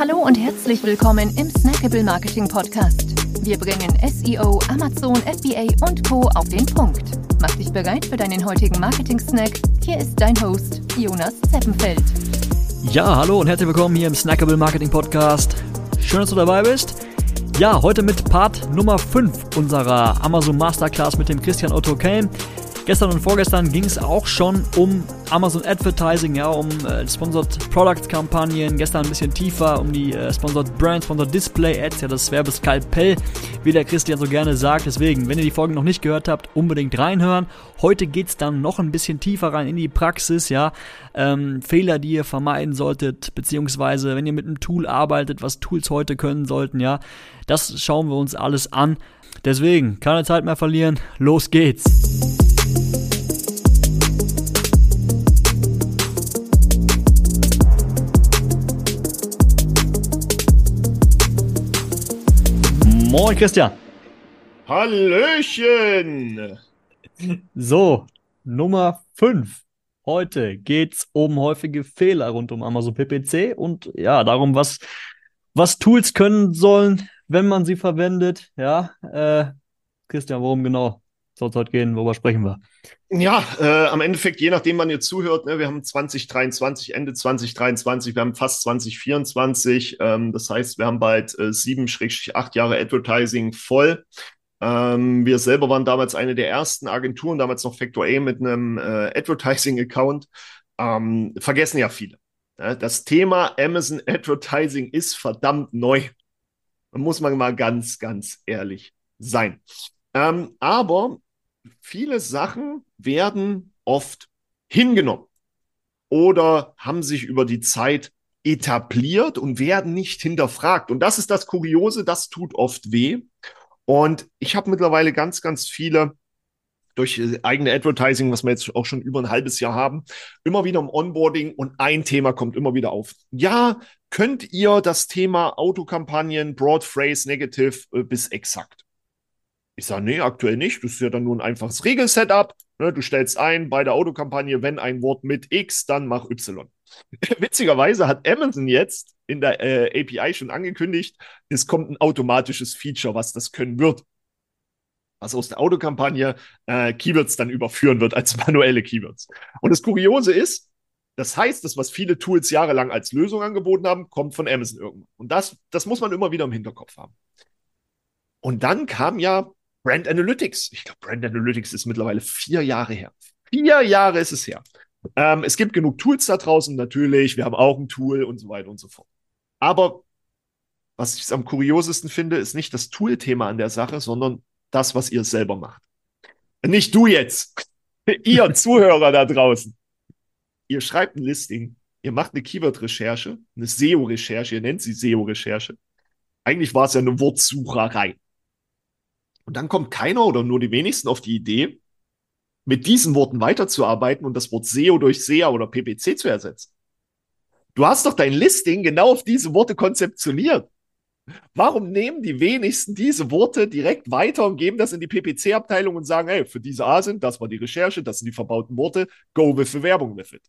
Hallo und herzlich willkommen im Snackable Marketing Podcast. Wir bringen SEO, Amazon, FBA und Co. auf den Punkt. Mach dich bereit für deinen heutigen Marketing-Snack. Hier ist dein Host, Jonas Zeppenfeld. Ja, hallo und herzlich willkommen hier im Snackable Marketing Podcast. Schön, dass du dabei bist. Ja, heute mit Part Nummer 5 unserer Amazon Masterclass mit dem Christian Otto Kelm. Gestern und vorgestern ging es auch schon um Amazon Advertising, ja, um äh, Sponsored Product Kampagnen. Gestern ein bisschen tiefer um die äh, Sponsored Brand, Sponsored Display Ads, ja, das Werbeskalpell, wie der Christian so gerne sagt. Deswegen, wenn ihr die Folgen noch nicht gehört habt, unbedingt reinhören. Heute geht es dann noch ein bisschen tiefer rein in die Praxis, ja. Ähm, Fehler, die ihr vermeiden solltet, beziehungsweise wenn ihr mit einem Tool arbeitet, was Tools heute können sollten, ja. Das schauen wir uns alles an. Deswegen, keine Zeit mehr verlieren, los geht's. Moin Christian. Hallöchen. So, Nummer 5. Heute geht es um häufige Fehler rund um Amazon PPC und ja, darum, was, was Tools können sollen, wenn man sie verwendet. Ja, äh, Christian, worum genau soll es heute gehen? Worüber sprechen wir? Ja, äh, am Endeffekt, je nachdem, wann ihr zuhört, ne, wir haben 2023, Ende 2023, wir haben fast 2024. Ähm, das heißt, wir haben bald äh, sieben, schrägstrich acht Jahre Advertising voll. Ähm, wir selber waren damals eine der ersten Agenturen, damals noch Factor A mit einem äh, Advertising-Account. Ähm, vergessen ja viele. Ja, das Thema Amazon Advertising ist verdammt neu. Muss man mal ganz, ganz ehrlich sein. Ähm, aber viele Sachen werden oft hingenommen oder haben sich über die Zeit etabliert und werden nicht hinterfragt. Und das ist das Kuriose, das tut oft weh. Und ich habe mittlerweile ganz, ganz viele durch äh, eigene Advertising, was wir jetzt auch schon über ein halbes Jahr haben, immer wieder im Onboarding und ein Thema kommt immer wieder auf. Ja, könnt ihr das Thema Autokampagnen, Broad Phrase, Negative äh, bis exakt? Ich sage, nee, aktuell nicht. Das ist ja dann nur ein einfaches Regelsetup. Ne, du stellst ein bei der Autokampagne, wenn ein Wort mit X, dann mach Y. Witzigerweise hat Amazon jetzt in der äh, API schon angekündigt, es kommt ein automatisches Feature, was das können wird. Was aus der Autokampagne äh, Keywords dann überführen wird als manuelle Keywords. Und das Kuriose ist, das heißt, das, was viele Tools jahrelang als Lösung angeboten haben, kommt von Amazon irgendwann. Und das, das muss man immer wieder im Hinterkopf haben. Und dann kam ja Brand Analytics. Ich glaube, Brand Analytics ist mittlerweile vier Jahre her. Vier Jahre ist es her. Ähm, es gibt genug Tools da draußen, natürlich. Wir haben auch ein Tool und so weiter und so fort. Aber was ich am kuriosesten finde, ist nicht das Tool-Thema an der Sache, sondern das, was ihr selber macht. Nicht du jetzt, ihr Zuhörer da draußen. Ihr schreibt ein Listing, ihr macht eine Keyword-Recherche, eine SEO-Recherche, ihr nennt sie SEO-Recherche. Eigentlich war es ja eine Wortsucherei. Und dann kommt keiner oder nur die wenigsten auf die Idee, mit diesen Worten weiterzuarbeiten und das Wort SEO durch SEA oder PPC zu ersetzen. Du hast doch dein Listing genau auf diese Worte konzeptioniert. Warum nehmen die wenigsten diese Worte direkt weiter und geben das in die PPC-Abteilung und sagen, hey, für diese A sind, das war die Recherche, das sind die verbauten Worte, go with the Werbung with it.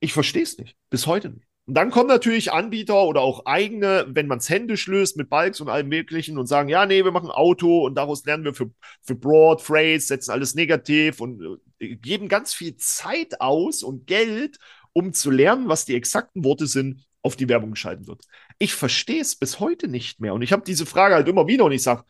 Ich verstehe es nicht. Bis heute nicht. Und dann kommen natürlich Anbieter oder auch eigene, wenn man es händisch löst mit Bulks und allem Möglichen und sagen, ja, nee, wir machen Auto und daraus lernen wir für, für Broad, Phrase, setzen alles negativ und äh, geben ganz viel Zeit aus und Geld, um zu lernen, was die exakten Worte sind, auf die Werbung geschalten wird. Ich verstehe es bis heute nicht mehr. Und ich habe diese Frage halt immer wieder und ich sage,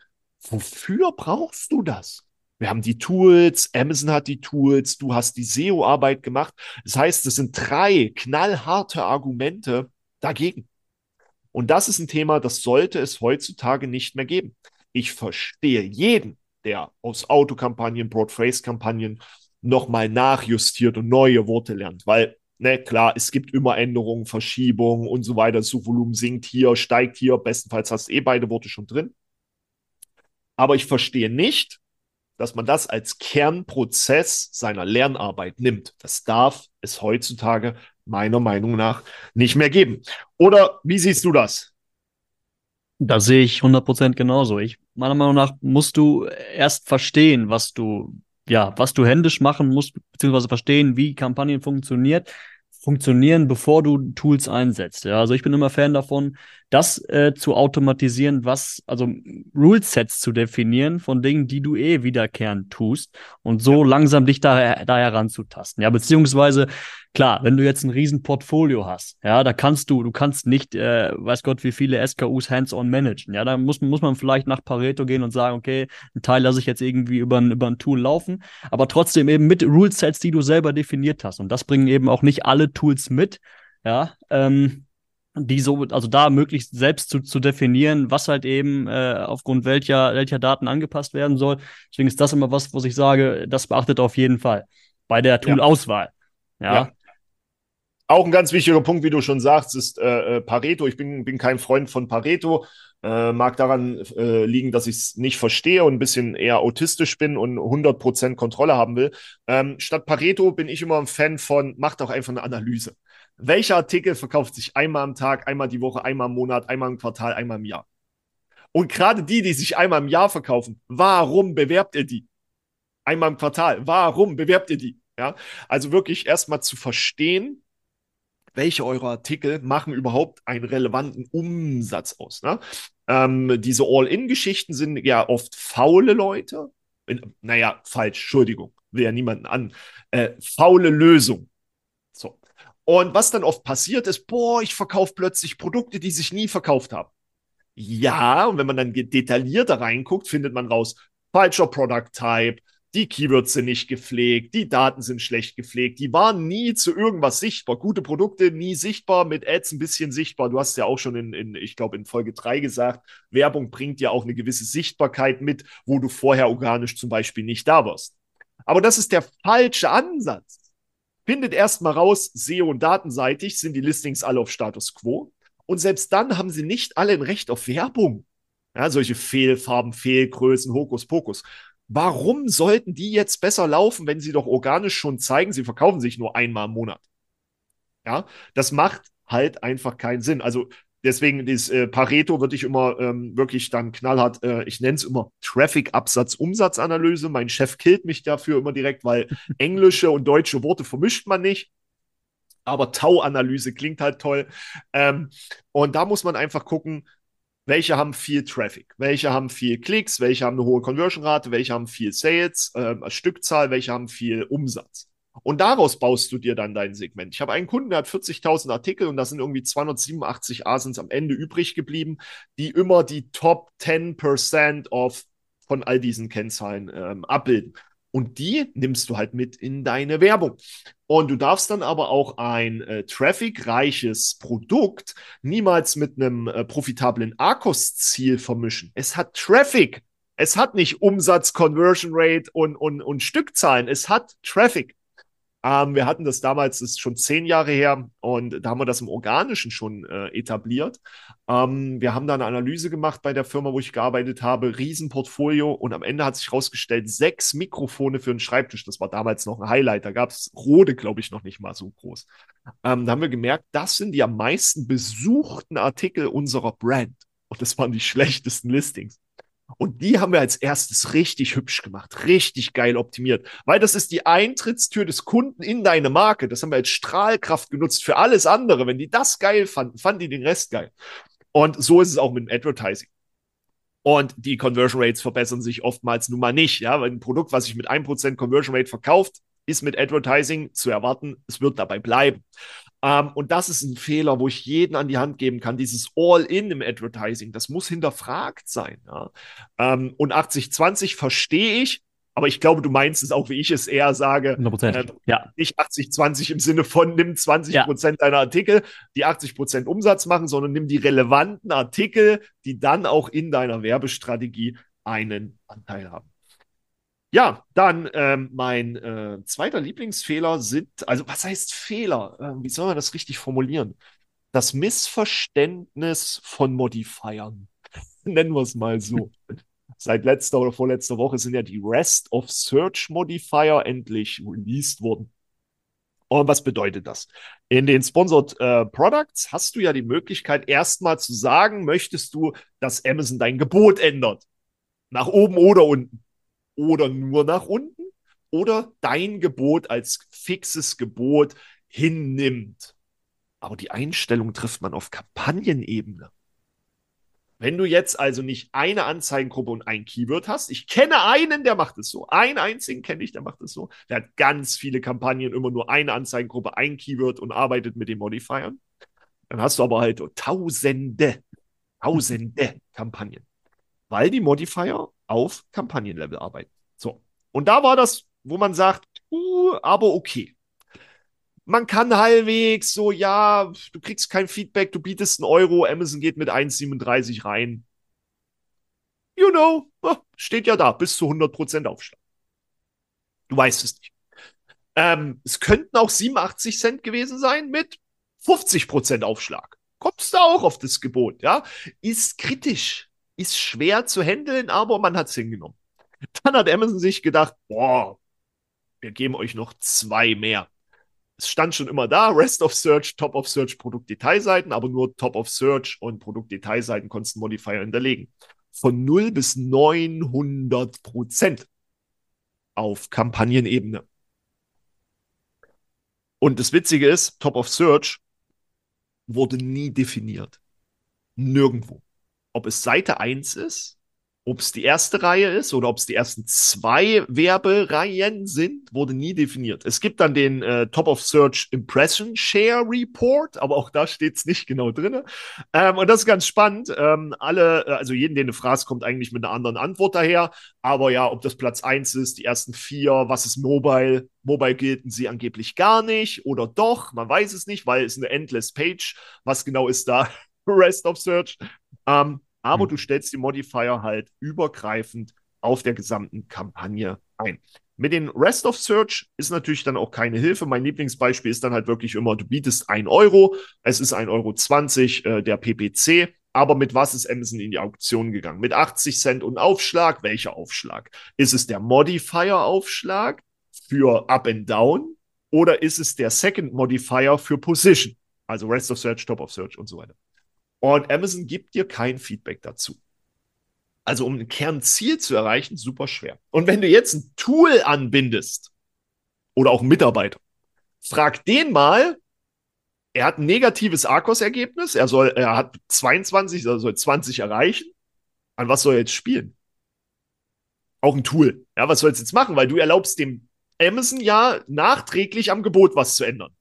wofür brauchst du das? Wir haben die Tools, Amazon hat die Tools, du hast die SEO-Arbeit gemacht. Das heißt, es sind drei knallharte Argumente dagegen. Und das ist ein Thema, das sollte es heutzutage nicht mehr geben. Ich verstehe jeden, der aus Autokampagnen, Broad-Phrase-Kampagnen nochmal nachjustiert und neue Worte lernt, weil Ne, klar, es gibt immer Änderungen, Verschiebungen und so weiter. Das Suchvolumen sinkt hier, steigt hier. Bestenfalls hast du eh beide Worte schon drin. Aber ich verstehe nicht, dass man das als Kernprozess seiner Lernarbeit nimmt. Das darf es heutzutage meiner Meinung nach nicht mehr geben. Oder wie siehst du das? Da sehe ich 100% genauso. Ich, meiner Meinung nach musst du erst verstehen, was du, ja, was du händisch machen musst, beziehungsweise verstehen, wie Kampagnen funktioniert, funktionieren, bevor du Tools einsetzt. Ja, also ich bin immer Fan davon, das äh, zu automatisieren, was, also Rule-Sets zu definieren von Dingen, die du eh wiederkehrend tust und so ja. langsam dich da, da heranzutasten. Ja, beziehungsweise, klar, wenn du jetzt ein riesen Portfolio hast, ja, da kannst du, du kannst nicht, äh, weiß Gott, wie viele SKUs hands-on managen. Ja, da muss, muss man vielleicht nach Pareto gehen und sagen, okay, einen Teil lasse ich jetzt irgendwie über ein, über ein Tool laufen, aber trotzdem eben mit Rule-Sets, die du selber definiert hast. Und das bringen eben auch nicht alle Tools mit. Ja, ähm, die so, also da möglichst selbst zu, zu definieren, was halt eben äh, aufgrund welcher, welcher Daten angepasst werden soll. Deswegen ist das immer was, was ich sage, das beachtet auf jeden Fall bei der Tool-Auswahl. Ja. ja. Auch ein ganz wichtiger Punkt, wie du schon sagst, ist äh, äh Pareto. Ich bin, bin kein Freund von Pareto. Äh, mag daran äh, liegen, dass ich es nicht verstehe und ein bisschen eher autistisch bin und 100% Kontrolle haben will. Ähm, statt Pareto bin ich immer ein Fan von, mach doch einfach eine Analyse. Welcher Artikel verkauft sich einmal am Tag, einmal die Woche, einmal im Monat, einmal im Quartal, einmal im Jahr? Und gerade die, die sich einmal im Jahr verkaufen, warum bewerbt ihr die? Einmal im Quartal, warum bewerbt ihr die? Ja, also wirklich erstmal zu verstehen, welche eurer Artikel machen überhaupt einen relevanten Umsatz aus. Ne? Ähm, diese All-In-Geschichten sind ja oft faule Leute. In, naja, falsch, Entschuldigung, will ja niemanden an. Äh, faule Lösung. So. Und was dann oft passiert ist, boah, ich verkaufe plötzlich Produkte, die sich nie verkauft haben. Ja, und wenn man dann detaillierter reinguckt, findet man raus, falscher Product Type, die Keywords sind nicht gepflegt, die Daten sind schlecht gepflegt, die waren nie zu irgendwas sichtbar. Gute Produkte nie sichtbar, mit Ads ein bisschen sichtbar. Du hast ja auch schon in, in ich glaube, in Folge 3 gesagt, Werbung bringt ja auch eine gewisse Sichtbarkeit mit, wo du vorher organisch zum Beispiel nicht da warst. Aber das ist der falsche Ansatz. Findet erstmal raus, SEO und datenseitig sind die Listings alle auf Status Quo. Und selbst dann haben sie nicht alle ein Recht auf Werbung. Ja, solche Fehlfarben, Fehlgrößen, Hokuspokus. Warum sollten die jetzt besser laufen, wenn sie doch organisch schon zeigen, sie verkaufen sich nur einmal im Monat? Ja, das macht halt einfach keinen Sinn. Also deswegen das äh, Pareto würde ich immer ähm, wirklich dann knallhart, äh, ich nenne es immer Traffic-Absatz-Umsatzanalyse. Mein Chef killt mich dafür immer direkt, weil englische und deutsche Worte vermischt man nicht. Aber Tau-Analyse klingt halt toll. Ähm, und da muss man einfach gucken, welche haben viel Traffic, welche haben viel Klicks, welche haben eine hohe Conversion-Rate, welche haben viel Sales, äh, Stückzahl, welche haben viel Umsatz. Und daraus baust du dir dann dein Segment. Ich habe einen Kunden, der hat 40.000 Artikel und da sind irgendwie 287 Asins am Ende übrig geblieben, die immer die Top 10% of von all diesen Kennzahlen ähm, abbilden. Und die nimmst du halt mit in deine Werbung. Und du darfst dann aber auch ein äh, trafficreiches Produkt niemals mit einem äh, profitablen ARCOS-Ziel vermischen. Es hat Traffic. Es hat nicht Umsatz, Conversion Rate und, und, und Stückzahlen. Es hat Traffic. Ähm, wir hatten das damals, das ist schon zehn Jahre her, und da haben wir das im Organischen schon äh, etabliert. Ähm, wir haben da eine Analyse gemacht bei der Firma, wo ich gearbeitet habe, Riesenportfolio, und am Ende hat sich herausgestellt, sechs Mikrofone für einen Schreibtisch. Das war damals noch ein Highlight. Da gab es Rode, glaube ich, noch nicht mal so groß. Ähm, da haben wir gemerkt, das sind die am meisten besuchten Artikel unserer Brand. Und das waren die schlechtesten Listings. Und die haben wir als erstes richtig hübsch gemacht, richtig geil optimiert, weil das ist die Eintrittstür des Kunden in deine Marke. Das haben wir als Strahlkraft genutzt für alles andere. Wenn die das geil fanden, fanden die den Rest geil. Und so ist es auch mit dem Advertising. Und die Conversion Rates verbessern sich oftmals nun mal nicht. Ja, weil ein Produkt, was sich mit 1% Conversion Rate verkauft, ist mit Advertising zu erwarten, es wird dabei bleiben. Ähm, und das ist ein Fehler, wo ich jeden an die Hand geben kann. Dieses All-in im Advertising, das muss hinterfragt sein. Ja? Ähm, und 80-20 verstehe ich, aber ich glaube, du meinst es auch, wie ich es eher sage. 100%. Äh, ja. Nicht 80-20 im Sinne von nimm 20 ja. deiner Artikel, die 80% Umsatz machen, sondern nimm die relevanten Artikel, die dann auch in deiner Werbestrategie einen Anteil haben. Ja, dann ähm, mein äh, zweiter Lieblingsfehler sind, also was heißt Fehler? Äh, wie soll man das richtig formulieren? Das Missverständnis von Modifiern. Nennen wir es mal so. Seit letzter oder vorletzter Woche sind ja die Rest of Search Modifier endlich released worden. Und was bedeutet das? In den Sponsored äh, Products hast du ja die Möglichkeit, erstmal zu sagen, möchtest du, dass Amazon dein Gebot ändert? Nach oben oder unten oder nur nach unten oder dein Gebot als fixes Gebot hinnimmt. Aber die Einstellung trifft man auf Kampagnenebene. Wenn du jetzt also nicht eine Anzeigengruppe und ein Keyword hast, ich kenne einen, der macht es so. Einen einzigen kenne ich, der macht es so. Der hat ganz viele Kampagnen, immer nur eine Anzeigengruppe, ein Keyword und arbeitet mit den Modifiern. Dann hast du aber halt tausende, tausende Kampagnen, weil die Modifier auf Kampagnenlevel arbeiten. So. Und da war das, wo man sagt, uh, aber okay man kann halbwegs so, ja, du kriegst kein Feedback, du bietest einen Euro, Amazon geht mit 1,37 rein. You know, steht ja da, bis zu 100% Aufschlag. Du weißt es nicht. Ähm, es könnten auch 87 Cent gewesen sein mit 50% Aufschlag. Kommst du auch auf das Gebot, ja? Ist kritisch, ist schwer zu handeln, aber man hat es hingenommen. Dann hat Amazon sich gedacht, boah, wir geben euch noch zwei mehr es stand schon immer da, Rest of Search, Top of Search, Produktdetailseiten, aber nur Top of Search und Produktdetailseiten konntest Modifier hinterlegen. Von 0 bis 900 Prozent auf Kampagnenebene. Und das Witzige ist, Top of Search wurde nie definiert. Nirgendwo. Ob es Seite 1 ist ob es die erste Reihe ist oder ob es die ersten zwei Werbereihen sind, wurde nie definiert. Es gibt dann den äh, Top of Search Impression Share Report, aber auch da steht es nicht genau drin. Ähm, und das ist ganz spannend. Ähm, alle, äh, also jeden, den du fragst, kommt eigentlich mit einer anderen Antwort daher. Aber ja, ob das Platz eins ist, die ersten vier, was ist Mobile? Mobile gelten sie angeblich gar nicht oder doch, man weiß es nicht, weil es eine Endless Page. Was genau ist da? Rest of Search. Ähm, aber mhm. du stellst die Modifier halt übergreifend auf der gesamten Kampagne ein. Mit den Rest of Search ist natürlich dann auch keine Hilfe. Mein Lieblingsbeispiel ist dann halt wirklich immer, du bietest 1 Euro, es ist 1,20 Euro äh, der PPC, aber mit was ist Amazon in die Auktion gegangen? Mit 80 Cent und Aufschlag. Welcher Aufschlag? Ist es der Modifier-Aufschlag für Up and Down oder ist es der Second Modifier für Position? Also Rest of Search, Top of Search und so weiter. Und Amazon gibt dir kein Feedback dazu. Also um ein Kernziel zu erreichen, super schwer. Und wenn du jetzt ein Tool anbindest oder auch einen Mitarbeiter, frag den mal, er hat ein negatives Arcos-Ergebnis, er soll, er hat 22, er soll 20 erreichen. An was soll er jetzt spielen? Auch ein Tool. Ja, was soll es jetzt machen? Weil du erlaubst dem Amazon ja nachträglich am Gebot was zu ändern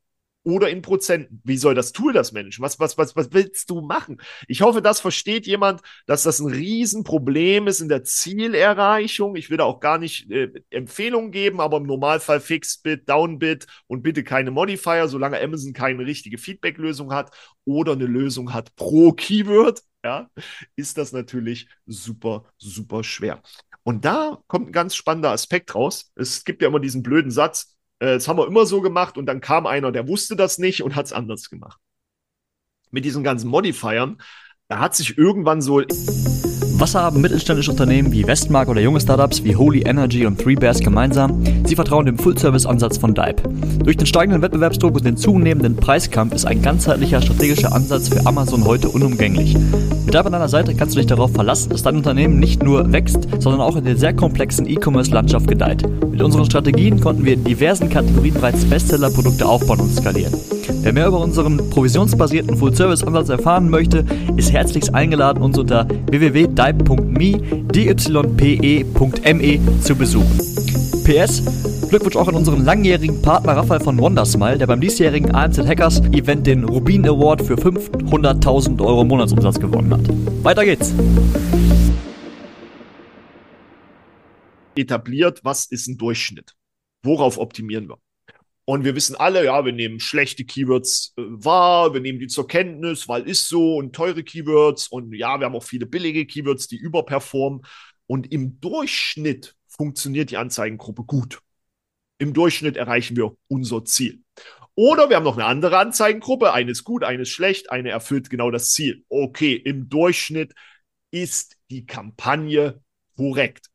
oder in Prozenten. Wie soll das Tool das managen? Was, was, was, was willst du machen? Ich hoffe, das versteht jemand, dass das ein Riesenproblem ist in der Zielerreichung. Ich will da auch gar nicht äh, Empfehlungen geben, aber im Normalfall Fixed-Bit, Down-Bit und bitte keine Modifier, solange Amazon keine richtige Feedback-Lösung hat oder eine Lösung hat pro Keyword, ja, ist das natürlich super, super schwer. Und da kommt ein ganz spannender Aspekt raus. Es gibt ja immer diesen blöden Satz, äh, das haben wir immer so gemacht und dann kam einer, der wusste das nicht und hat es anders gemacht. Mit diesen ganzen Modifiern, da hat sich irgendwann so was haben mittelständische Unternehmen wie Westmark oder junge Startups wie Holy Energy und Three Bears gemeinsam? Sie vertrauen dem Full-Service-Ansatz von Dive. Durch den steigenden Wettbewerbsdruck und den zunehmenden Preiskampf ist ein ganzheitlicher strategischer Ansatz für Amazon heute unumgänglich. Mit Dive an deiner Seite kannst du dich darauf verlassen, dass dein Unternehmen nicht nur wächst, sondern auch in der sehr komplexen E-Commerce-Landschaft gedeiht. Mit unseren Strategien konnten wir in diversen Kategorien bereits Bestseller-Produkte aufbauen und skalieren. Wer mehr über unseren provisionsbasierten Full-Service-Ansatz erfahren möchte, ist herzlichst eingeladen, uns unter www.dype.me dype.me zu besuchen. PS, Glückwunsch auch an unseren langjährigen Partner Raphael von Wondersmile, der beim diesjährigen AMZ Hackers Event den Rubin Award für 500.000 Euro Monatsumsatz gewonnen hat. Weiter geht's! Etabliert, was ist ein Durchschnitt? Worauf optimieren wir? Und wir wissen alle, ja, wir nehmen schlechte Keywords äh, wahr, wir nehmen die zur Kenntnis, weil ist so und teure Keywords und ja, wir haben auch viele billige Keywords, die überperformen. Und im Durchschnitt funktioniert die Anzeigengruppe gut. Im Durchschnitt erreichen wir unser Ziel. Oder wir haben noch eine andere Anzeigengruppe, eine ist gut, eine ist schlecht, eine erfüllt genau das Ziel. Okay, im Durchschnitt ist die Kampagne korrekt.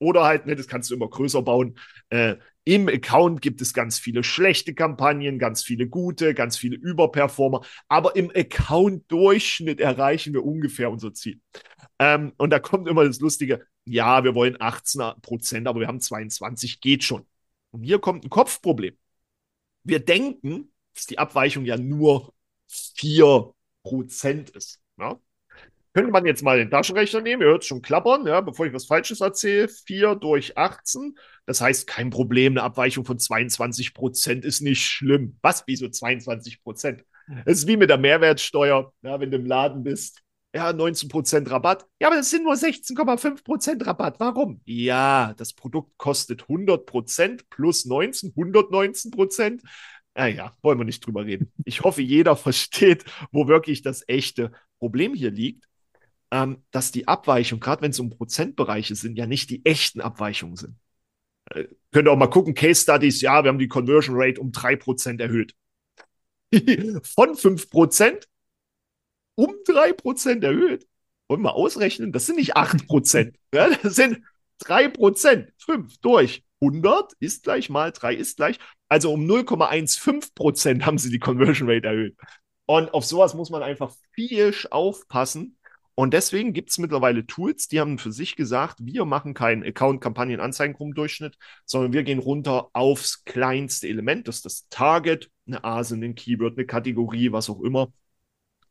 Oder halt, ne, das kannst du immer größer bauen. Äh, Im Account gibt es ganz viele schlechte Kampagnen, ganz viele gute, ganz viele Überperformer. Aber im Account-Durchschnitt erreichen wir ungefähr unser Ziel. Ähm, und da kommt immer das Lustige, ja, wir wollen 18 Prozent, aber wir haben 22, geht schon. Und hier kommt ein Kopfproblem. Wir denken, dass die Abweichung ja nur 4% ist. Ja? Könnte man jetzt mal den Taschenrechner nehmen, ihr hört es schon klappern, ja, bevor ich was Falsches erzähle. 4 durch 18. Das heißt, kein Problem, eine Abweichung von 22% ist nicht schlimm. Was? Wieso 22% Es ist wie mit der Mehrwertsteuer, ja, wenn du im Laden bist. Ja, 19% Rabatt. Ja, aber das sind nur 16,5% Rabatt. Warum? Ja, das Produkt kostet 100% plus 19, 119% Naja, wollen wir nicht drüber reden. Ich hoffe, jeder versteht, wo wirklich das echte Problem hier liegt ähm, dass die Abweichung, gerade wenn es um Prozentbereiche sind, ja nicht die echten Abweichungen sind. Äh, könnt ihr auch mal gucken, Case Studies, ja, wir haben die Conversion Rate um 3% erhöht. Von 5% um 3% erhöht. Wollen wir ausrechnen? Das sind nicht 8%. ja, das sind 3%. 5 durch 100 ist gleich mal 3 ist gleich. Also um 0,15% haben sie die Conversion Rate erhöht. Und auf sowas muss man einfach viel aufpassen. Und deswegen gibt es mittlerweile Tools, die haben für sich gesagt, wir machen keinen Account-Kampagnen-Anzeigengrundurchschnitt, sondern wir gehen runter aufs kleinste Element. Das ist das Target, eine ASIN, ein Keyword, eine Kategorie, was auch immer.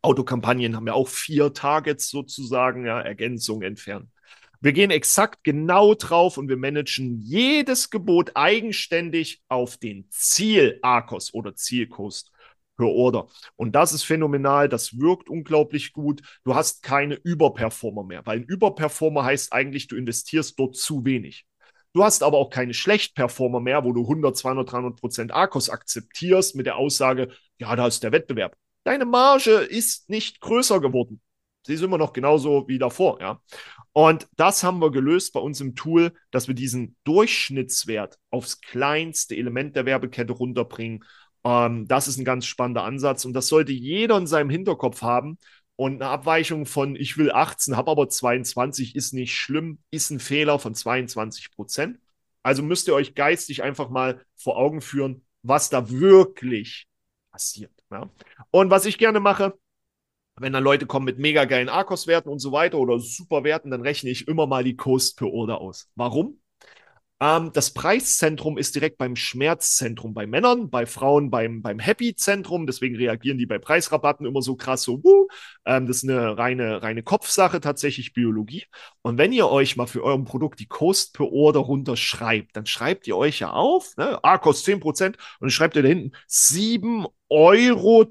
Autokampagnen haben ja auch vier Targets sozusagen, ja, Ergänzung entfernen. Wir gehen exakt genau drauf und wir managen jedes Gebot eigenständig auf den Ziel-ARCOS oder Zielkost per Order. Und das ist phänomenal, das wirkt unglaublich gut. Du hast keine Überperformer mehr, weil ein Überperformer heißt eigentlich, du investierst dort zu wenig. Du hast aber auch keine Schlechtperformer mehr, wo du 100, 200, 300 Prozent Akkus akzeptierst mit der Aussage, ja, da ist der Wettbewerb. Deine Marge ist nicht größer geworden. Sie ist immer noch genauso wie davor, ja. Und das haben wir gelöst bei uns im Tool, dass wir diesen Durchschnittswert aufs kleinste Element der Werbekette runterbringen ähm, das ist ein ganz spannender Ansatz und das sollte jeder in seinem Hinterkopf haben. Und eine Abweichung von, ich will 18, habe aber 22, ist nicht schlimm, ist ein Fehler von 22 Prozent. Also müsst ihr euch geistig einfach mal vor Augen führen, was da wirklich passiert. Ja? Und was ich gerne mache, wenn dann Leute kommen mit mega geilen Arcos-Werten und so weiter oder super Werten, dann rechne ich immer mal die Cost per Order aus. Warum? Ähm, das Preiszentrum ist direkt beim Schmerzzentrum bei Männern, bei Frauen beim, beim Happy-Zentrum. Deswegen reagieren die bei Preisrabatten immer so krass so, wuh. Ähm, das ist eine reine, reine Kopfsache, tatsächlich Biologie. Und wenn ihr euch mal für euer Produkt die Cost per Order runterschreibt, dann schreibt ihr euch ja auf, ne? A kostet 10% und dann schreibt ihr da hinten 7,83 Euro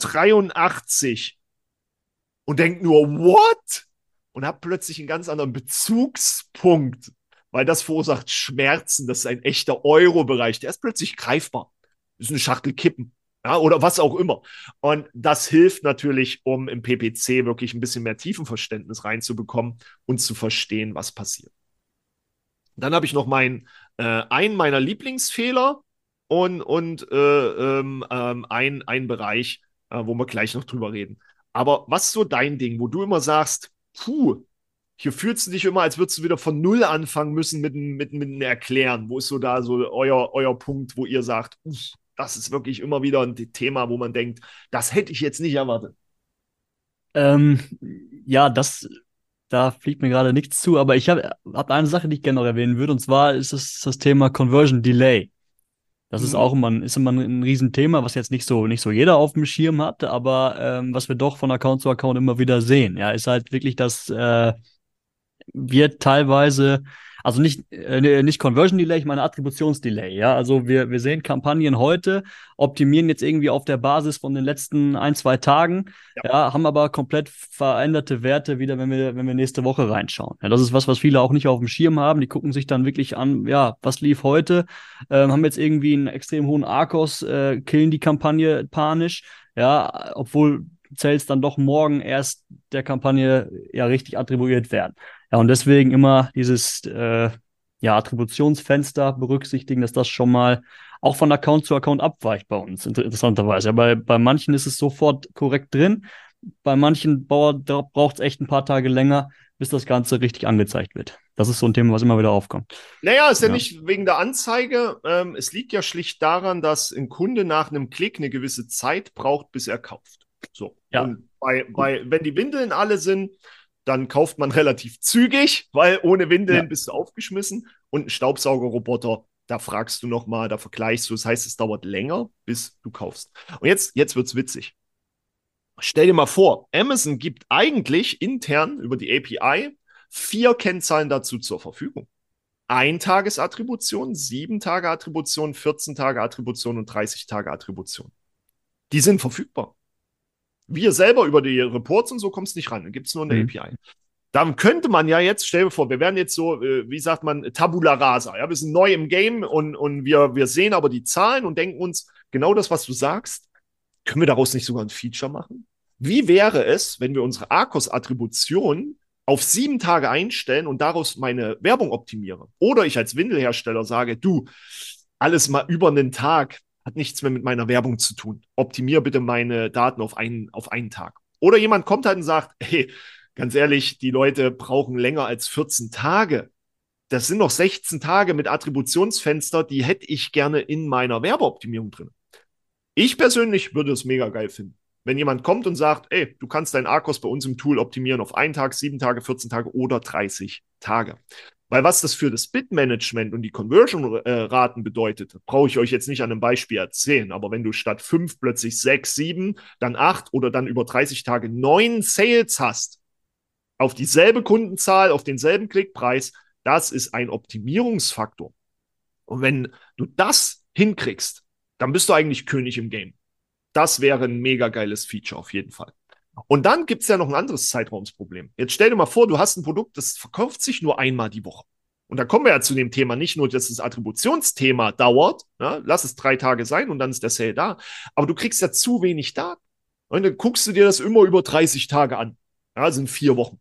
und denkt nur, what? Und habt plötzlich einen ganz anderen Bezugspunkt weil das verursacht Schmerzen. Das ist ein echter Euro-Bereich. Der ist plötzlich greifbar. Das ist eine Schachtel Kippen. Ja, oder was auch immer. Und das hilft natürlich, um im PPC wirklich ein bisschen mehr Tiefenverständnis reinzubekommen und zu verstehen, was passiert. Dann habe ich noch mein, äh, einen meiner Lieblingsfehler und, und äh, ähm, ähm, ein, ein Bereich, äh, wo wir gleich noch drüber reden. Aber was ist so dein Ding, wo du immer sagst, puh, hier fühlst du dich immer, als würdest du wieder von Null anfangen müssen mit, mit, mit einem Erklären. Wo ist so da so euer, euer Punkt, wo ihr sagt, das ist wirklich immer wieder ein Thema, wo man denkt, das hätte ich jetzt nicht erwartet? Ähm, ja, das, da fliegt mir gerade nichts zu, aber ich habe hab eine Sache, die ich gerne noch erwähnen würde, und zwar ist es das Thema Conversion Delay. Das mhm. ist auch immer, ist immer ein Riesenthema, was jetzt nicht so, nicht so jeder auf dem Schirm hat, aber ähm, was wir doch von Account zu Account immer wieder sehen. Ja, ist halt wirklich das, äh, wird teilweise, also nicht, äh, nicht Conversion Delay, ich meine Attributionsdelay. Ja, also wir, wir sehen Kampagnen heute, optimieren jetzt irgendwie auf der Basis von den letzten ein, zwei Tagen, ja, ja haben aber komplett veränderte Werte wieder, wenn wir, wenn wir nächste Woche reinschauen. Ja, das ist was, was viele auch nicht auf dem Schirm haben. Die gucken sich dann wirklich an, ja, was lief heute, ähm, haben jetzt irgendwie einen extrem hohen Arkos, äh, killen die Kampagne panisch, ja, obwohl Sales dann doch morgen erst der Kampagne ja richtig attribuiert werden. Ja, und deswegen immer dieses äh, ja, Attributionsfenster berücksichtigen, dass das schon mal auch von Account zu Account abweicht bei uns, interessanterweise. Ja, bei, bei manchen ist es sofort korrekt drin, bei manchen braucht es echt ein paar Tage länger, bis das Ganze richtig angezeigt wird. Das ist so ein Thema, was immer wieder aufkommt. Naja, ist ja, ja nicht wegen der Anzeige. Ähm, es liegt ja schlicht daran, dass ein Kunde nach einem Klick eine gewisse Zeit braucht, bis er kauft. So. Ja. Und bei, bei, wenn die Windeln alle sind, dann kauft man relativ zügig, weil ohne Windeln ja. bist du aufgeschmissen und ein Staubsaugerroboter Da fragst du nochmal, da vergleichst du. Das heißt, es dauert länger, bis du kaufst. Und jetzt, jetzt es witzig. Stell dir mal vor, Amazon gibt eigentlich intern über die API vier Kennzahlen dazu zur Verfügung. Eintagesattribution, sieben Tage Attribution, 14 Tage Attribution und 30 Tage Attribution. Die sind verfügbar. Wir selber über die Reports und so kommst nicht ran. Dann gibt es nur eine mhm. API. Dann könnte man ja jetzt, stell dir vor, wir werden jetzt so, äh, wie sagt man, Tabula rasa. Ja, wir sind neu im Game und, und wir, wir sehen aber die Zahlen und denken uns, genau das, was du sagst, können wir daraus nicht sogar ein Feature machen? Wie wäre es, wenn wir unsere Arcos-Attribution auf sieben Tage einstellen und daraus meine Werbung optimiere? Oder ich als Windelhersteller sage, du, alles mal über einen Tag hat nichts mehr mit meiner Werbung zu tun. Optimier bitte meine Daten auf einen, auf einen Tag. Oder jemand kommt halt und sagt, hey, ganz ehrlich, die Leute brauchen länger als 14 Tage. Das sind noch 16 Tage mit Attributionsfenster, die hätte ich gerne in meiner Werbeoptimierung drin. Ich persönlich würde es mega geil finden. Wenn jemand kommt und sagt, ey, du kannst deinen Arcos bei uns im Tool optimieren auf einen Tag, sieben Tage, 14 Tage oder 30 Tage. Weil was das für das Bit-Management und die Conversion-Raten bedeutet, brauche ich euch jetzt nicht an einem Beispiel erzählen. Aber wenn du statt fünf plötzlich sechs, sieben, dann acht oder dann über 30 Tage neun Sales hast, auf dieselbe Kundenzahl, auf denselben Klickpreis, das ist ein Optimierungsfaktor. Und wenn du das hinkriegst, dann bist du eigentlich König im Game. Das wäre ein mega geiles Feature auf jeden Fall. Und dann gibt es ja noch ein anderes Zeitraumsproblem. Jetzt stell dir mal vor, du hast ein Produkt, das verkauft sich nur einmal die Woche. Und da kommen wir ja zu dem Thema, nicht nur, dass das Attributionsthema dauert, ja, lass es drei Tage sein und dann ist der Sale da, aber du kriegst ja zu wenig Daten. Und dann guckst du dir das immer über 30 Tage an. Ja, sind vier Wochen.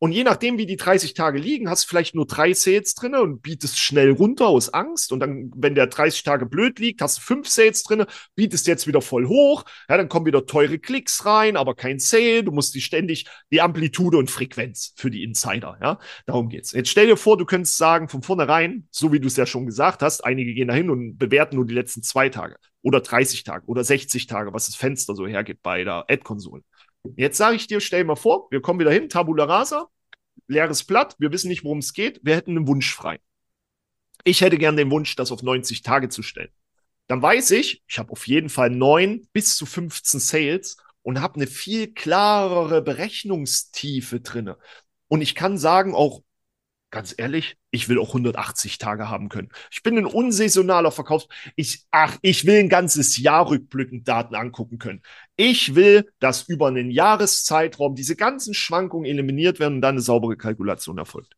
Und je nachdem, wie die 30 Tage liegen, hast du vielleicht nur drei Sales drin und bietest schnell runter aus Angst. Und dann, wenn der 30 Tage blöd liegt, hast du fünf Sales drin, bietest jetzt wieder voll hoch. Ja, dann kommen wieder teure Klicks rein, aber kein Sale. Du musst die ständig die Amplitude und Frequenz für die Insider. Ja, darum geht's. Jetzt stell dir vor, du könntest sagen von vornherein, so wie du es ja schon gesagt hast, einige gehen dahin und bewerten nur die letzten zwei Tage oder 30 Tage oder 60 Tage, was das Fenster so hergibt bei der Ad-Konsole. Jetzt sage ich dir, stell mal vor, wir kommen wieder hin, Tabula Rasa, leeres Blatt, wir wissen nicht, worum es geht, wir hätten einen Wunsch frei. Ich hätte gern den Wunsch, das auf 90 Tage zu stellen. Dann weiß ich, ich habe auf jeden Fall neun bis zu 15 Sales und habe eine viel klarere Berechnungstiefe drinne. Und ich kann sagen, auch ganz ehrlich, ich will auch 180 Tage haben können. Ich bin ein unsaisonaler Verkaufs. Ich, ach, ich will ein ganzes Jahr rückblickend Daten angucken können. Ich will, dass über einen Jahreszeitraum diese ganzen Schwankungen eliminiert werden und dann eine saubere Kalkulation erfolgt.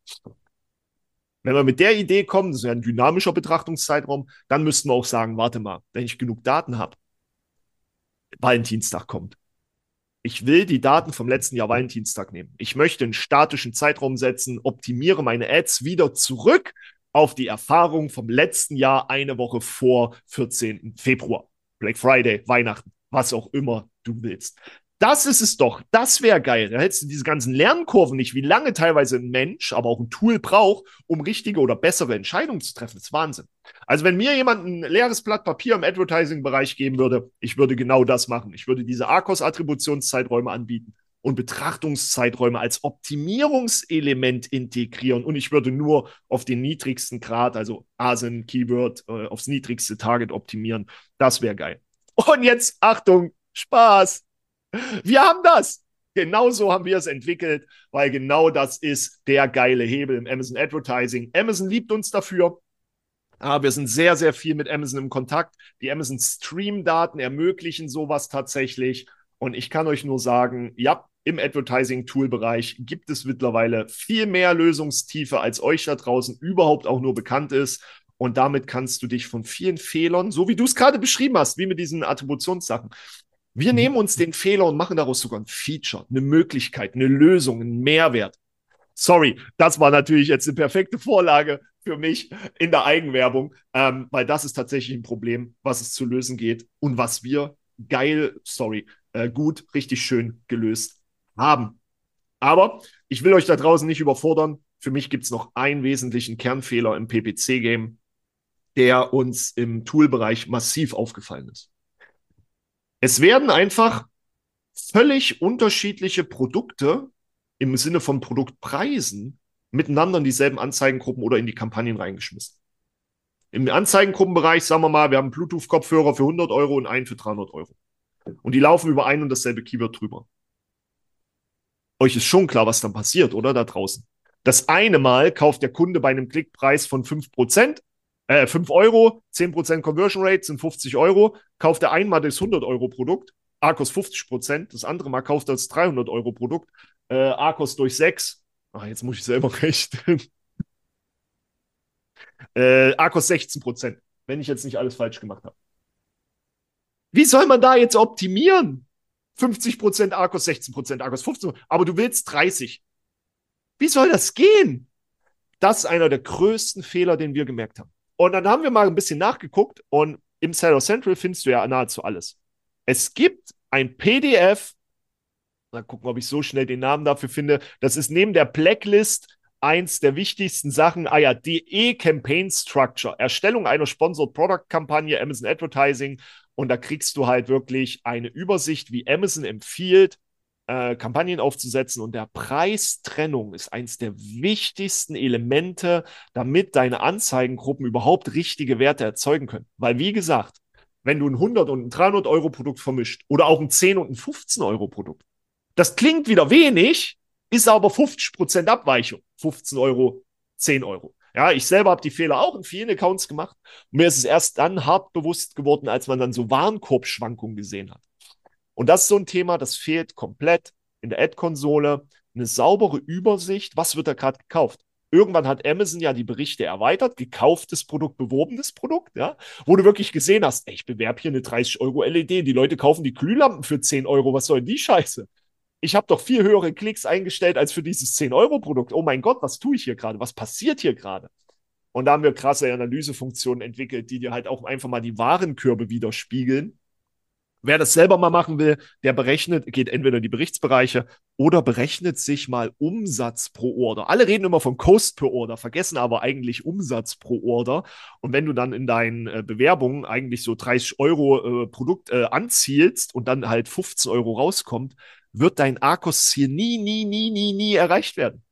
Wenn wir mit der Idee kommen, das wäre ein dynamischer Betrachtungszeitraum, dann müssten wir auch sagen, warte mal, wenn ich genug Daten habe, Valentinstag kommt, ich will die Daten vom letzten Jahr Valentinstag nehmen. Ich möchte einen statischen Zeitraum setzen, optimiere meine Ads wieder zurück auf die Erfahrung vom letzten Jahr eine Woche vor 14. Februar. Black Friday, Weihnachten, was auch immer du willst. Das ist es doch. Das wäre geil. Da hättest du diese ganzen Lernkurven nicht, wie lange teilweise ein Mensch, aber auch ein Tool braucht, um richtige oder bessere Entscheidungen zu treffen. Das ist Wahnsinn. Also wenn mir jemand ein leeres Blatt Papier im Advertising-Bereich geben würde, ich würde genau das machen. Ich würde diese Arcos-Attributionszeiträume anbieten und Betrachtungszeiträume als Optimierungselement integrieren. Und ich würde nur auf den niedrigsten Grad, also ASIN, Keyword, äh, aufs niedrigste Target optimieren. Das wäre geil. Und jetzt, Achtung, Spaß. Wir haben das. Genauso haben wir es entwickelt, weil genau das ist der geile Hebel im Amazon Advertising. Amazon liebt uns dafür. Aber wir sind sehr, sehr viel mit Amazon im Kontakt. Die Amazon Stream-Daten ermöglichen sowas tatsächlich. Und ich kann euch nur sagen, ja, im Advertising-Tool-Bereich gibt es mittlerweile viel mehr Lösungstiefe, als euch da draußen überhaupt auch nur bekannt ist. Und damit kannst du dich von vielen Fehlern, so wie du es gerade beschrieben hast, wie mit diesen Attributionssachen, wir mhm. nehmen uns den Fehler und machen daraus sogar ein Feature, eine Möglichkeit, eine Lösung, einen Mehrwert. Sorry, das war natürlich jetzt eine perfekte Vorlage für mich in der Eigenwerbung, ähm, weil das ist tatsächlich ein Problem, was es zu lösen geht und was wir geil, sorry, äh, gut, richtig schön gelöst haben. Aber ich will euch da draußen nicht überfordern. Für mich gibt es noch einen wesentlichen Kernfehler im PPC-Game, der uns im Toolbereich massiv aufgefallen ist. Es werden einfach völlig unterschiedliche Produkte im Sinne von Produktpreisen miteinander in dieselben Anzeigengruppen oder in die Kampagnen reingeschmissen. Im Anzeigengruppenbereich, sagen wir mal, wir haben Bluetooth-Kopfhörer für 100 Euro und einen für 300 Euro. Und die laufen über ein und dasselbe Keyword drüber. Euch ist schon klar, was dann passiert, oder? Da draußen. Das eine Mal kauft der Kunde bei einem Klickpreis von 5%, äh, 5 Euro, 10% Conversion Rate sind 50 Euro, kauft er einmal das 100 Euro Produkt, Arcos 50%, das andere Mal kauft er das 300 Euro Produkt, äh, Arcos durch 6, ach, jetzt muss ich selber rechnen, äh, Arcos 16%, wenn ich jetzt nicht alles falsch gemacht habe. Wie soll man da jetzt optimieren? 50% Arcos, 16% Arcos, 15%, aber du willst 30. Wie soll das gehen? Das ist einer der größten Fehler, den wir gemerkt haben. Und dann haben wir mal ein bisschen nachgeguckt und im Seller Central findest du ja nahezu alles. Es gibt ein PDF, mal gucken, ob ich so schnell den Namen dafür finde. Das ist neben der Blacklist eins der wichtigsten Sachen. Ah ja, die E-Campaign Structure. Erstellung einer Sponsored Product Kampagne, Amazon Advertising. Und da kriegst du halt wirklich eine Übersicht, wie Amazon empfiehlt, äh, Kampagnen aufzusetzen. Und der Preistrennung ist eins der wichtigsten Elemente, damit deine Anzeigengruppen überhaupt richtige Werte erzeugen können. Weil, wie gesagt, wenn du ein 100 und ein 300 Euro Produkt vermischt oder auch ein 10 und ein 15 Euro Produkt, das klingt wieder wenig, ist aber 50 Prozent Abweichung. 15 Euro, 10 Euro. Ja, ich selber habe die Fehler auch in vielen Accounts gemacht. Mir ist es erst dann hart bewusst geworden, als man dann so Warenkorbschwankungen gesehen hat. Und das ist so ein Thema, das fehlt komplett in der Ad-Konsole. Eine saubere Übersicht, was wird da gerade gekauft? Irgendwann hat Amazon ja die Berichte erweitert, gekauftes Produkt, beworbenes Produkt, ja, wo du wirklich gesehen hast, ey, ich bewerbe hier eine 30 Euro LED, die Leute kaufen die Glühlampen für 10 Euro, was soll die Scheiße? Ich habe doch viel höhere Klicks eingestellt als für dieses 10 Euro Produkt. Oh mein Gott, was tue ich hier gerade? Was passiert hier gerade? Und da haben wir krasse Analysefunktionen entwickelt, die dir halt auch einfach mal die Warenkörbe widerspiegeln Wer das selber mal machen will, der berechnet, geht entweder in die Berichtsbereiche oder berechnet sich mal Umsatz pro Order. Alle reden immer von Cost per Order, vergessen aber eigentlich Umsatz pro Order. Und wenn du dann in deinen äh, Bewerbungen eigentlich so 30 Euro äh, Produkt äh, anzielst und dann halt 15 Euro rauskommt, wird dein Arcos-Ziel nie, nie, nie, nie, nie erreicht werden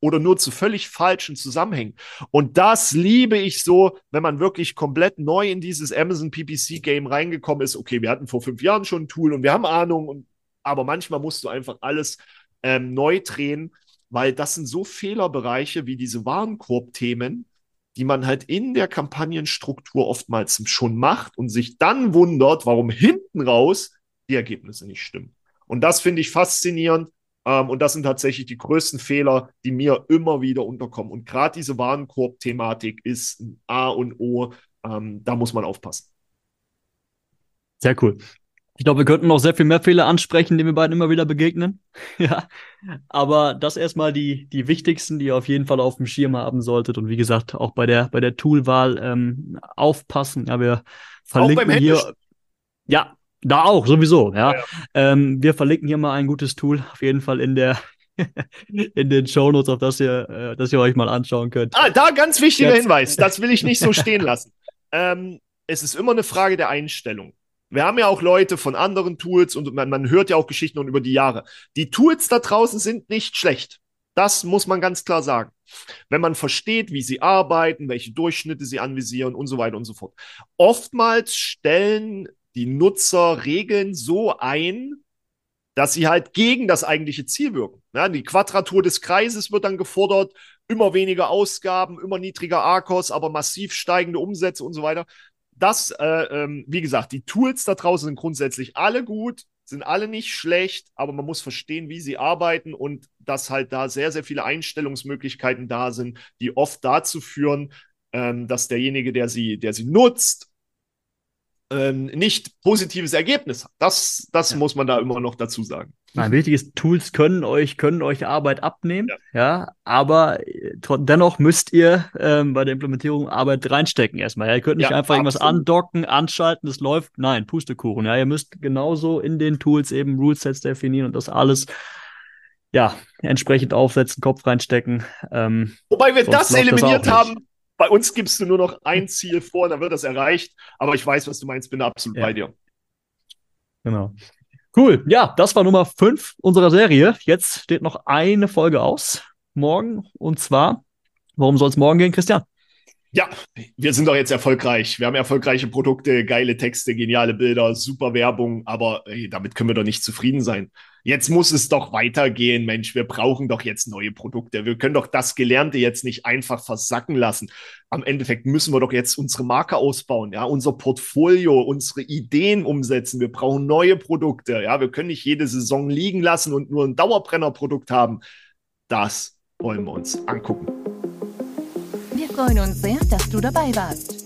oder nur zu völlig falschen Zusammenhängen. Und das liebe ich so, wenn man wirklich komplett neu in dieses Amazon PPC Game reingekommen ist. Okay, wir hatten vor fünf Jahren schon ein Tool und wir haben Ahnung, und, aber manchmal musst du einfach alles ähm, neu drehen, weil das sind so Fehlerbereiche wie diese Warenkorb-Themen, die man halt in der Kampagnenstruktur oftmals schon macht und sich dann wundert, warum hinten raus die Ergebnisse nicht stimmen. Und das finde ich faszinierend. Ähm, und das sind tatsächlich die größten Fehler, die mir immer wieder unterkommen. Und gerade diese Warenkorb-Thematik ist ein A und O. Ähm, da muss man aufpassen. Sehr cool. Ich glaube, wir könnten noch sehr viel mehr Fehler ansprechen, die wir beiden immer wieder begegnen. ja. Aber das erstmal die, die wichtigsten, die ihr auf jeden Fall auf dem Schirm haben solltet. Und wie gesagt, auch bei der, bei der Toolwahl ähm, aufpassen. Ja, wir verlinken hier. Ja, da auch, sowieso, ja. ja, ja. Ähm, wir verlinken hier mal ein gutes Tool, auf jeden Fall in der in den Shownotes, auf das ihr, äh, das ihr euch mal anschauen könnt. Ah, da ganz wichtiger Jetzt. Hinweis, das will ich nicht so stehen lassen. Ähm, es ist immer eine Frage der Einstellung. Wir haben ja auch Leute von anderen Tools und man, man hört ja auch Geschichten und über die Jahre. Die Tools da draußen sind nicht schlecht. Das muss man ganz klar sagen. Wenn man versteht, wie sie arbeiten, welche Durchschnitte sie anvisieren und so weiter und so fort. Oftmals stellen die Nutzer Regeln so ein, dass sie halt gegen das eigentliche Ziel wirken. Ja, die Quadratur des Kreises wird dann gefordert, immer weniger Ausgaben, immer niedriger ARKOS, aber massiv steigende Umsätze und so weiter. Das, äh, ähm, wie gesagt, die Tools da draußen sind grundsätzlich alle gut, sind alle nicht schlecht, aber man muss verstehen, wie sie arbeiten und dass halt da sehr, sehr viele Einstellungsmöglichkeiten da sind, die oft dazu führen, ähm, dass derjenige, der sie, der sie nutzt, ähm, nicht positives Ergebnis hat. Das, das ja. muss man da immer noch dazu sagen. Nein, wichtig ist, Tools können euch, können euch Arbeit abnehmen, ja, ja aber äh, dennoch müsst ihr ähm, bei der Implementierung Arbeit reinstecken erstmal. Ja? Ihr könnt nicht ja, einfach absolut. irgendwas andocken, anschalten, es läuft. Nein, Pustekuchen. Ja, ihr müsst genauso in den Tools eben Rulesets definieren und das alles ja, entsprechend aufsetzen, Kopf reinstecken. Ähm, Wobei wir das eliminiert haben, bei uns gibst du nur noch ein Ziel vor, dann wird das erreicht. Aber ich weiß, was du meinst, bin absolut ja. bei dir. Genau. Cool. Ja, das war Nummer 5 unserer Serie. Jetzt steht noch eine Folge aus. Morgen. Und zwar, worum soll es morgen gehen, Christian? Ja, wir sind doch jetzt erfolgreich. Wir haben erfolgreiche Produkte, geile Texte, geniale Bilder, super Werbung, aber hey, damit können wir doch nicht zufrieden sein. Jetzt muss es doch weitergehen, Mensch. Wir brauchen doch jetzt neue Produkte. Wir können doch das Gelernte jetzt nicht einfach versacken lassen. Am Endeffekt müssen wir doch jetzt unsere Marke ausbauen, ja, unser Portfolio, unsere Ideen umsetzen. Wir brauchen neue Produkte, ja. Wir können nicht jede Saison liegen lassen und nur ein Dauerbrennerprodukt haben. Das wollen wir uns angucken freuen uns sehr, dass du dabei warst.